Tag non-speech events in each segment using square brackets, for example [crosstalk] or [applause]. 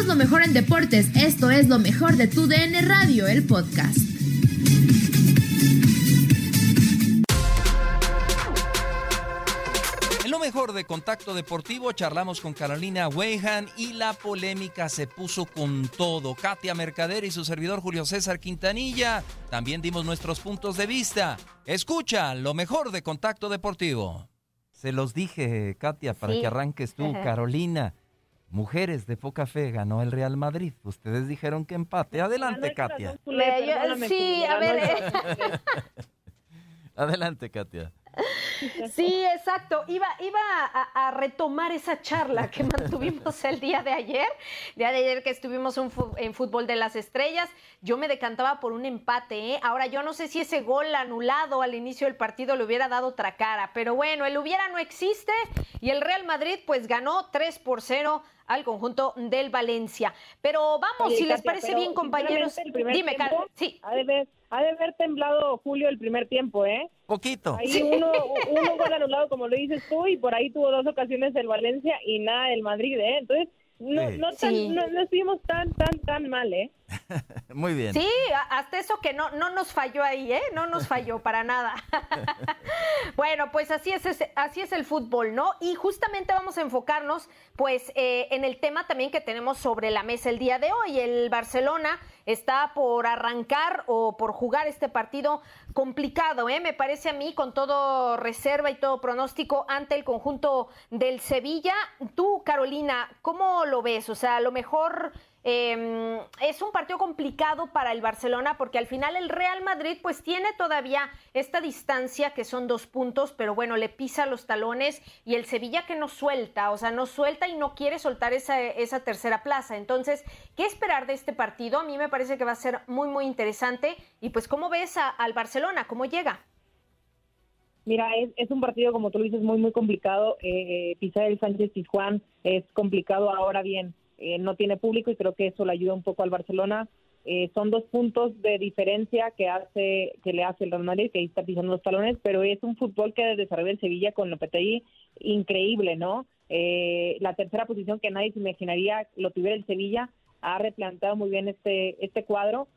Somos lo mejor en deportes. Esto es lo mejor de tu DN Radio, el podcast. En lo mejor de Contacto Deportivo charlamos con Carolina Weihan y la polémica se puso con todo. Katia Mercader y su servidor Julio César Quintanilla también dimos nuestros puntos de vista. Escucha lo mejor de Contacto Deportivo. Se los dije, Katia, para Sí. que arranques tú, Ajá. Carolina. Mujeres de poca fe ganó el Real Madrid. Ustedes dijeron que empate. Adelante, Katia. Me- yo- sí, a ver. eh, [laughs] Adelante, Katia. Sí, exacto. Iba, iba a, a retomar esa charla que [laughs] mantuvimos el día de ayer, día de ayer que estuvimos en Fútbol de las Estrellas. Yo me decantaba por un empate. ¿eh? Ahora, yo no sé si ese gol anulado al inicio del partido le hubiera dado otra cara, pero bueno, el hubiera no existe y el Real Madrid pues ganó 3 por 0 al conjunto del Valencia. Pero vamos, Oye, si les parece bien, compañeros. el Dime, tiempo sí. Ha de, haber, ha de haber temblado Julio el primer tiempo, ¿eh? Poquito. Ahí uno, [laughs] uno gol anulado, como lo dices tú, y por ahí tuvo dos ocasiones el Valencia y nada del Madrid, ¿eh? Entonces, no, Sí. no, tan- Sí. no, no estuvimos tan, tan, tan mal, ¿eh? [laughs] Muy bien. Sí, hasta eso que no, no nos falló ahí, ¿eh? No nos falló [laughs] para nada. [laughs] bueno, pues así es, así es el fútbol, ¿no? Y justamente vamos a enfocarnos, pues, eh, en el tema también que tenemos sobre la mesa el día de hoy. El Barcelona está por arrancar o por jugar este partido complicado, ¿eh? Me parece a mí, con todo reserva y todo pronóstico ante el conjunto del Sevilla. Tú, Carolina, ¿cómo lo ves? O sea, a lo mejor... Eh, es un partido complicado para el Barcelona porque al final el Real Madrid pues tiene todavía esta distancia que son dos puntos, pero bueno, le pisa los talones y el Sevilla que no suelta, o sea, no suelta y no quiere soltar esa, esa tercera plaza. Entonces, ¿qué esperar de este partido? A mí me parece que va a ser muy, muy interesante. Y pues, ¿cómo ves al Barcelona? ¿Cómo llega? Mira, es, es un partido, como tú lo dices, muy, muy complicado. Eh, pisar el Sánchez Pizjuán es complicado. Ahora bien, eh, no tiene público y creo que eso le ayuda un poco al Barcelona. Eh, son dos puntos de diferencia que hace que le hace el Real Madrid, que ahí está pisando los talones, pero es un fútbol que desarrolla el Sevilla con Lopetegui increíble, ¿no? Eh, la tercera posición que nadie se imaginaría lo tuviera el Sevilla ha replanteado muy bien este este cuadro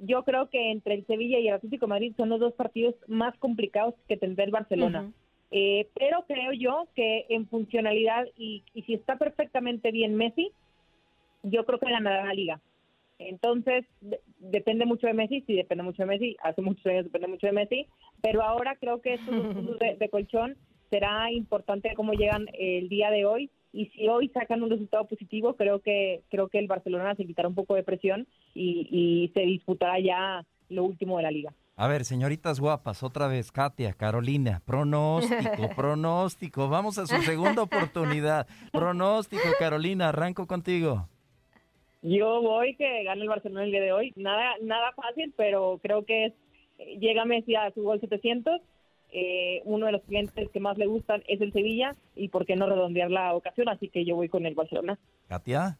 yo creo que entre el Sevilla y el Atlético de Madrid son los dos partidos más complicados que tendrá el Barcelona. Eh, pero creo yo que en funcionalidad y, y si está perfectamente bien Messi, yo creo que ganará la liga. Entonces, de- depende mucho de Messi, sí depende mucho de Messi, hace muchos años depende mucho de Messi, pero ahora creo que estos puntos de, de colchón será importante cómo llegan el día de hoy y si hoy sacan un resultado positivo, creo que creo que el Barcelona se quitará un poco de presión y, y se disputará ya lo último de la liga. A ver, señoritas guapas, otra vez, Katia, Carolina, pronóstico, [laughs] pronóstico, vamos a su segunda oportunidad. [laughs] Pronóstico, Carolina, arranco contigo. Yo voy que gane el Barcelona el día de hoy. Nada nada fácil, pero creo que es, llega Messi a su gol 700 eh, uno de los clientes que más le gustan es el Sevilla y por qué no redondear la ocasión, así que yo voy con el Barcelona. Katia.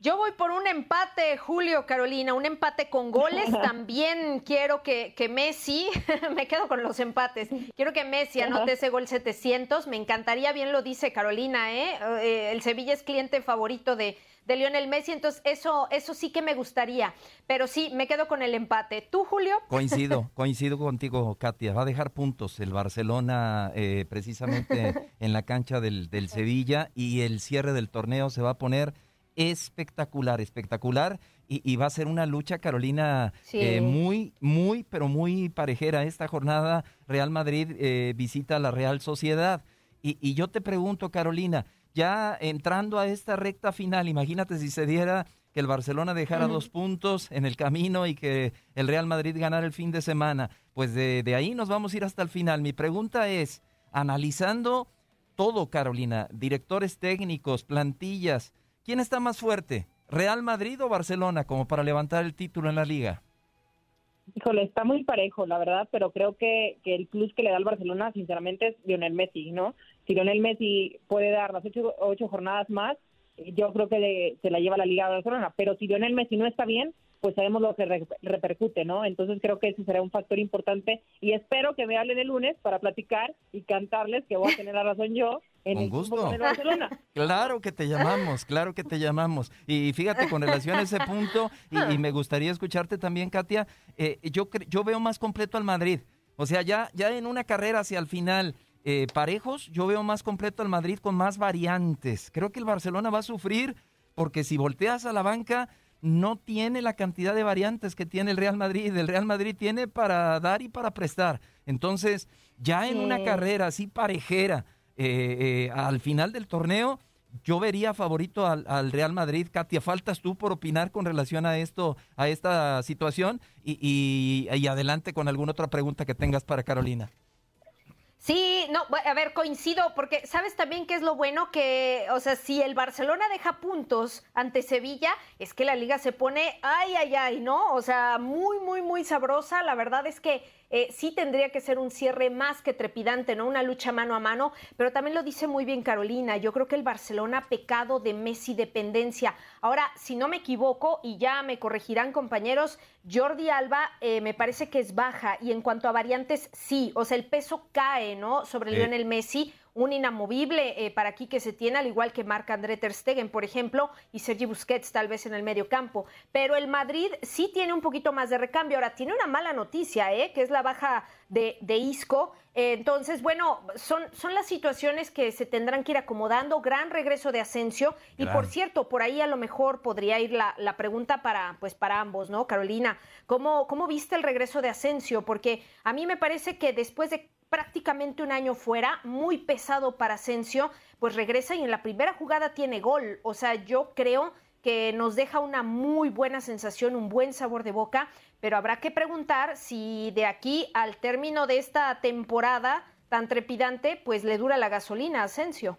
Yo voy por un empate, Julio, Carolina, un empate con goles. [laughs] También quiero que, que Messi, [laughs] me quedo con los empates, quiero que Messi anote ese gol 700. Me encantaría, bien lo dice Carolina, ¿eh? eh el Sevilla es cliente favorito de, de Lionel Messi, entonces eso, eso sí que me gustaría, pero sí, me quedo con el empate. ¿Tú, Julio? Coincido, [laughs] coincido contigo, Katia, va a dejar puntos el Barcelona eh, precisamente [laughs] en la cancha del, del Sevilla y el cierre del torneo se va a poner espectacular, espectacular. Y, va a ser una lucha, Carolina, eh, muy, muy, pero muy parejera. Esta jornada Real Madrid eh, visita a la Real Sociedad. Y, y, yo te pregunto, Carolina, ya entrando a esta recta final, imagínate si se diera que el Barcelona dejara dos puntos en el camino y que el Real Madrid ganara el fin de semana. Pues de, ahí nos vamos a ir hasta el final. Mi pregunta es, analizando todo, Carolina, directores técnicos, plantillas, ¿quién está más fuerte? ¿Real Madrid o Barcelona como para levantar el título en la liga? Híjole, está muy parejo, la verdad, pero creo que, que el plus que le da al Barcelona, sinceramente, es Lionel Messi, ¿no? Si Lionel Messi puede dar las ocho, ocho jornadas más, yo creo que se la lleva la Liga de Barcelona. Pero si Lionel Messi no está bien, pues sabemos lo que repercute, ¿no? Entonces creo que ese será un factor importante y espero que me hablen el lunes para platicar y cantarles que voy a tener la razón yo en el gusto. [laughs] Claro que te llamamos, claro que te llamamos. Y fíjate, con relación a ese punto, y, me gustaría escucharte también, Katia, eh, yo, yo veo más completo al Madrid. O sea, ya, ya en una carrera hacia el final, eh, parejos, yo veo más completo al Madrid con más variantes. Creo que el Barcelona va a sufrir porque si volteas a la banca no tiene la cantidad de variantes que tiene el Real Madrid. El Real Madrid tiene para dar y para prestar. Entonces, ya en una carrera así parejera, eh, eh, al final del torneo, yo vería favorito al, Real Madrid. Katia, faltas tú por opinar con relación a esto, a esta situación y, y adelante con alguna otra pregunta que tengas para Carolina. Sí, no, a ver, coincido, porque sabes también que es lo bueno que, o sea, si el Barcelona deja puntos ante Sevilla, es que la liga se pone, ay, ay, ay, ¿no? O sea, muy, muy, muy sabrosa. La verdad es que eh, sí tendría que ser un cierre más que trepidante, ¿no? Una lucha mano a mano, pero también lo dice muy bien Carolina, yo creo que el Barcelona ha pecado de Messi dependencia. Ahora, si no me equivoco, y ya me corregirán compañeros, Jordi Alba eh, me parece que es baja, y en cuanto a variantes, sí, o sea, el peso cae, ¿no? Sobre Lionel Messi, un inamovible eh, para aquí que se tiene, al igual que Marc André Ter Stegen, por ejemplo, y Sergi Busquets tal vez en el medio campo. Pero el Madrid sí tiene un poquito más de recambio. Ahora, tiene una mala noticia, ¿eh? que es la baja de, de Isco. entonces, bueno, son, son las situaciones que se tendrán que ir acomodando. Gran regreso de Asensio. Y por cierto, por ahí a lo mejor podría ir la, la, pregunta para, pues, para ambos, ¿no? Carolina, ¿cómo, ¿cómo viste el regreso de Asensio? Porque a mí me parece que después de prácticamente un año fuera, muy pesado para Asensio, pues regresa y en la primera jugada tiene gol. O sea, yo creo que nos deja una muy buena sensación, un buen sabor de boca, pero habrá que preguntar si de aquí al término de esta temporada tan trepidante, pues le dura la gasolina a Asensio.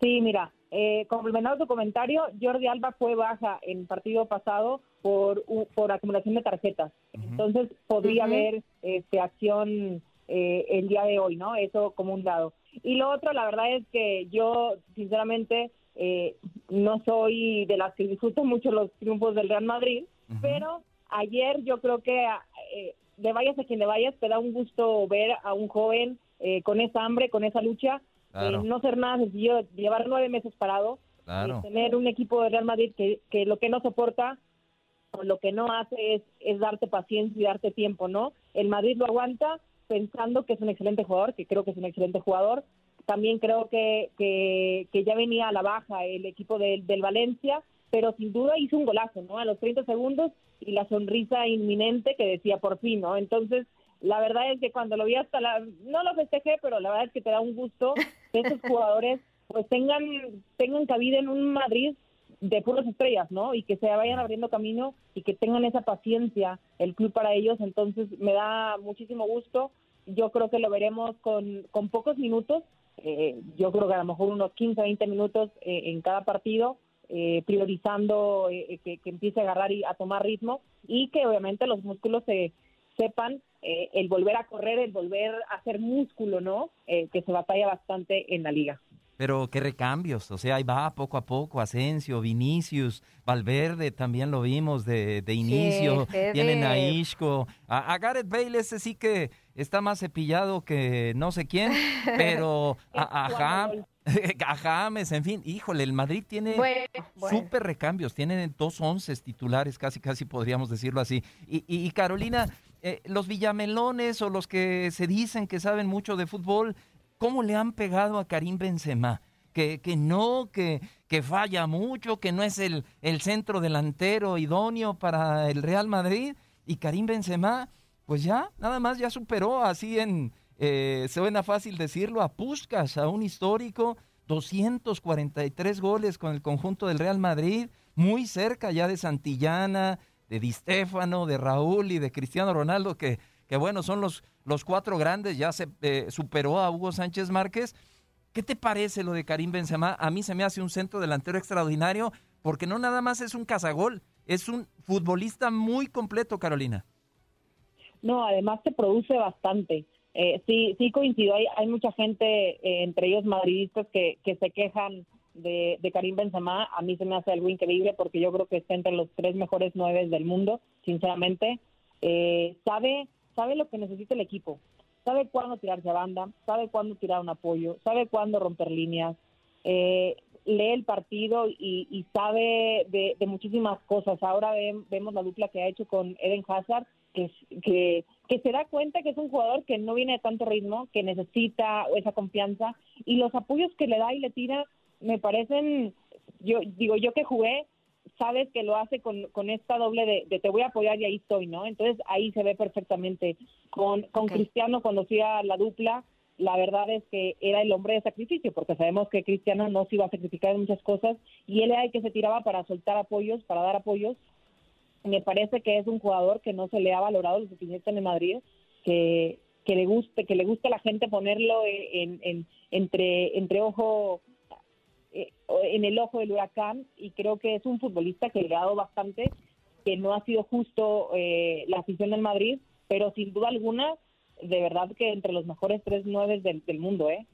Sí, mira, eh, complementando tu comentario, Jordi Alba fue baja en partido pasado por, por acumulación de tarjetas. Entonces podría haber este, acción eh, el día de hoy, ¿no? Eso como un lado. Y lo otro, la verdad es que yo, sinceramente, eh, no soy de las que disfruto mucho los triunfos del Real Madrid, pero ayer yo creo que eh, de vayas a quien le vayas, te da un gusto ver a un joven con esa hambre, con esa lucha, no ser nada sencillo, llevar nueve meses parado, tener un equipo de Real Madrid que, que lo que no soporta o lo que no hace es, es darte paciencia y darte tiempo, ¿no? El Madrid lo aguanta, pensando que es un excelente jugador, que creo que es un excelente jugador. También creo que, que, ya venía a la baja el equipo del Valencia, pero sin duda hizo un golazo, ¿no? A los 30 segundos y la sonrisa inminente que decía por fin, ¿no? Entonces, la verdad es que cuando lo vi hasta la, no lo festejé, pero la verdad es que te da un gusto que esos jugadores pues tengan, tengan cabida en un Madrid de puras estrellas, ¿no? Y que se vayan abriendo camino y que tengan esa paciencia el club para ellos. Entonces me da muchísimo gusto. Yo creo que lo veremos con, con pocos minutos. Eh, yo creo que a lo mejor unos 15, 20 minutos eh, en cada partido, eh, priorizando que, que, empiece a agarrar y a tomar ritmo y que obviamente los músculos se sepan el volver a correr, el volver a hacer músculo, ¿no? que se batalla bastante en la liga. Pero qué recambios, o sea, ahí va poco a poco, Asensio, Vinicius, Valverde también lo vimos de, de inicio, tienen a Isco, a, Gareth Bale ese sí que está más cepillado que no sé quién, [laughs] pero a, [laughs] a, James, en fin, híjole, el Madrid tiene súper recambios, tienen dos once titulares, casi casi podríamos decirlo así. Y, y, Carolina, eh, los villamelones o los que se dicen que saben mucho de fútbol, cómo le han pegado a Karim Benzema. Que, que no, que, que falla mucho, que no es el, el centro delantero idóneo para el Real Madrid. Y Karim Benzema, pues ya, nada más ya superó así en, eh, suena fácil decirlo, a Puskas, a un histórico, 243 goles con el conjunto del Real Madrid, muy cerca ya de Santillana, de Di Stefano, de Raúl y de Cristiano Ronaldo, que que bueno, son los, los cuatro grandes, ya se eh, superó a Hugo Sánchez Márquez. ¿Qué te parece lo de Karim Benzema? A mí se me hace un centro delantero extraordinario porque no nada más es un cazagol, es un futbolista muy completo, Carolina. No, además se produce bastante. Eh, sí, sí coincido. Hay, hay mucha gente, eh, entre ellos madridistas, que, que se quejan de, de, Karim Benzema. A mí se me hace algo increíble porque yo creo que está entre los tres mejores nueve del mundo, sinceramente. sabe sabe lo que necesita el equipo, sabe cuándo tirarse a banda, sabe cuándo tirar un apoyo, sabe cuándo romper líneas, eh, lee el partido y, sabe de, muchísimas cosas. Ahora vemos la dupla que ha hecho con Eden Hazard, que, que, que se da cuenta que es un jugador que no viene de tanto ritmo, que necesita esa confianza y los apoyos que le da y le tira me parecen, yo digo yo que jugué, sabes que lo hace con, con esta doble de, te voy a apoyar y ahí estoy, ¿no? Entonces ahí se ve perfectamente. Con, con Cristiano, cuando hacía la dupla, la verdad es que era el hombre de sacrificio, porque sabemos que Cristiano no se iba a sacrificar en muchas cosas y él era el que se tiraba para soltar apoyos, para dar apoyos. Me parece que es un jugador que no se le ha valorado lo suficiente en Madrid, que, que le guste, que le guste a la gente ponerlo en, en, entre, entre ojo eh, en el ojo del huracán y creo que es un futbolista que le ha dado bastante, que no ha sido justo eh, la afición del Madrid, pero sin duda alguna, de verdad que entre los mejores tres nueve del, del mundo, ¿eh?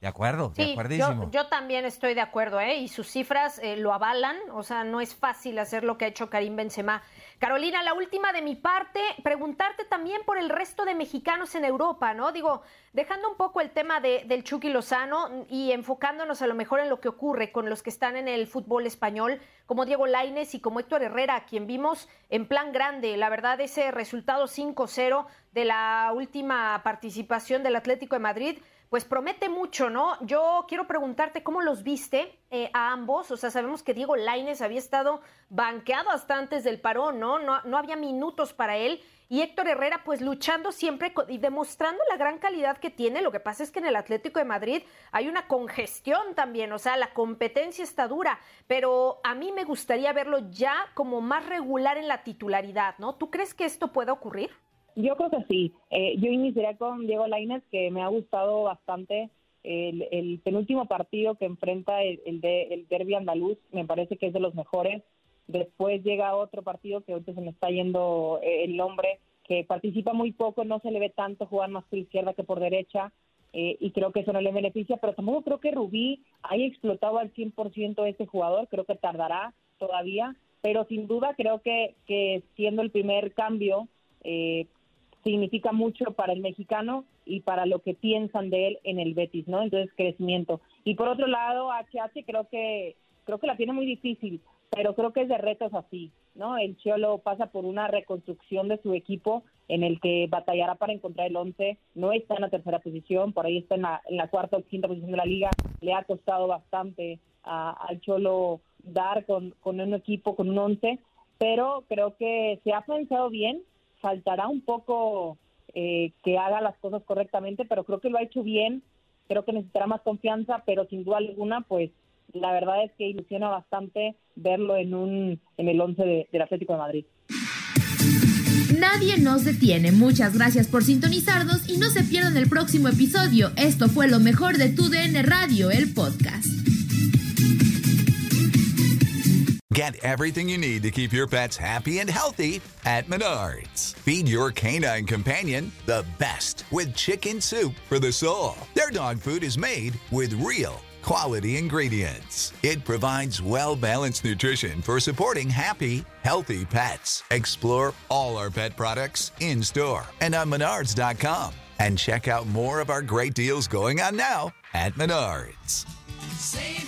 De acuerdo, de acuerdísimo. Yo, también estoy de acuerdo, ¿eh? Y sus cifras eh, lo avalan, o sea, no es fácil hacer lo que ha hecho Karim Benzema. Carolina, la última de mi parte, preguntarte también por el resto de mexicanos en Europa, ¿no? Digo, dejando un poco el tema de, del Chucky Lozano y enfocándonos a lo mejor en lo que ocurre con los que están en el fútbol español, como Diego Laines y como Héctor Herrera, quien vimos en plan grande, la verdad, ese resultado 5-0 de la última participación del Atlético de Madrid pues promete mucho, ¿no? Yo quiero preguntarte cómo los viste eh, a ambos. O sea, sabemos que Diego Laines había estado banqueado hasta antes del parón, ¿no? ¿no? No había minutos para él. Y Héctor Herrera, pues luchando siempre y demostrando la gran calidad que tiene. Lo que pasa es que en el Atlético de Madrid hay una congestión también, o sea, la competencia está dura. Pero a mí me gustaría verlo ya como más regular en la titularidad, ¿no? ¿Tú crees que esto pueda ocurrir? Yo creo que sí. Eh, yo iniciaría con Diego Lainez, que me ha gustado bastante. El, penúltimo partido que enfrenta el, de, el derby andaluz me parece que es de los mejores. Después llega otro partido que ahorita se me está yendo eh, el nombre, que participa muy poco, no se le ve tanto jugar más por izquierda que por derecha. Eh, y creo que eso no le beneficia, pero tampoco creo que Rubí haya explotado al 100% a ese jugador, creo que tardará todavía, pero sin duda creo que, que siendo el primer cambio, eh, significa mucho para el mexicano y para lo que piensan de él en el Betis, ¿no? Entonces, crecimiento. Y por otro lado, HH creo que creo que la tiene muy difícil, pero creo que es de retos así, ¿no? El Cholo pasa por una reconstrucción de su equipo en el que batallará para encontrar el 11, no está en la tercera posición, por ahí está en la, en la cuarta o quinta posición de la liga, le ha costado bastante al Cholo dar con, con un equipo, con un 11, pero creo que se ha pensado bien, faltará un poco eh, que haga las cosas correctamente, pero creo que lo ha hecho bien, creo que necesitará más confianza, pero sin duda alguna, pues la verdad es que ilusiona bastante verlo en un en el 11 del Atlético de Madrid. Nadie nos detiene. Muchas gracias por sintonizarnos y no se pierdan el próximo episodio. Esto fue lo mejor de tu DN Radio, el podcast. Get everything you need to keep your pets happy and healthy at Menards. Feed your canine companion the best with chicken soup for the soul. Their dog food is made with real quality ingredients. It provides well balanced nutrition for supporting happy, healthy pets. Explore all our pet products in store and on menards.com. And check out more of our great deals going on now at Menards. Save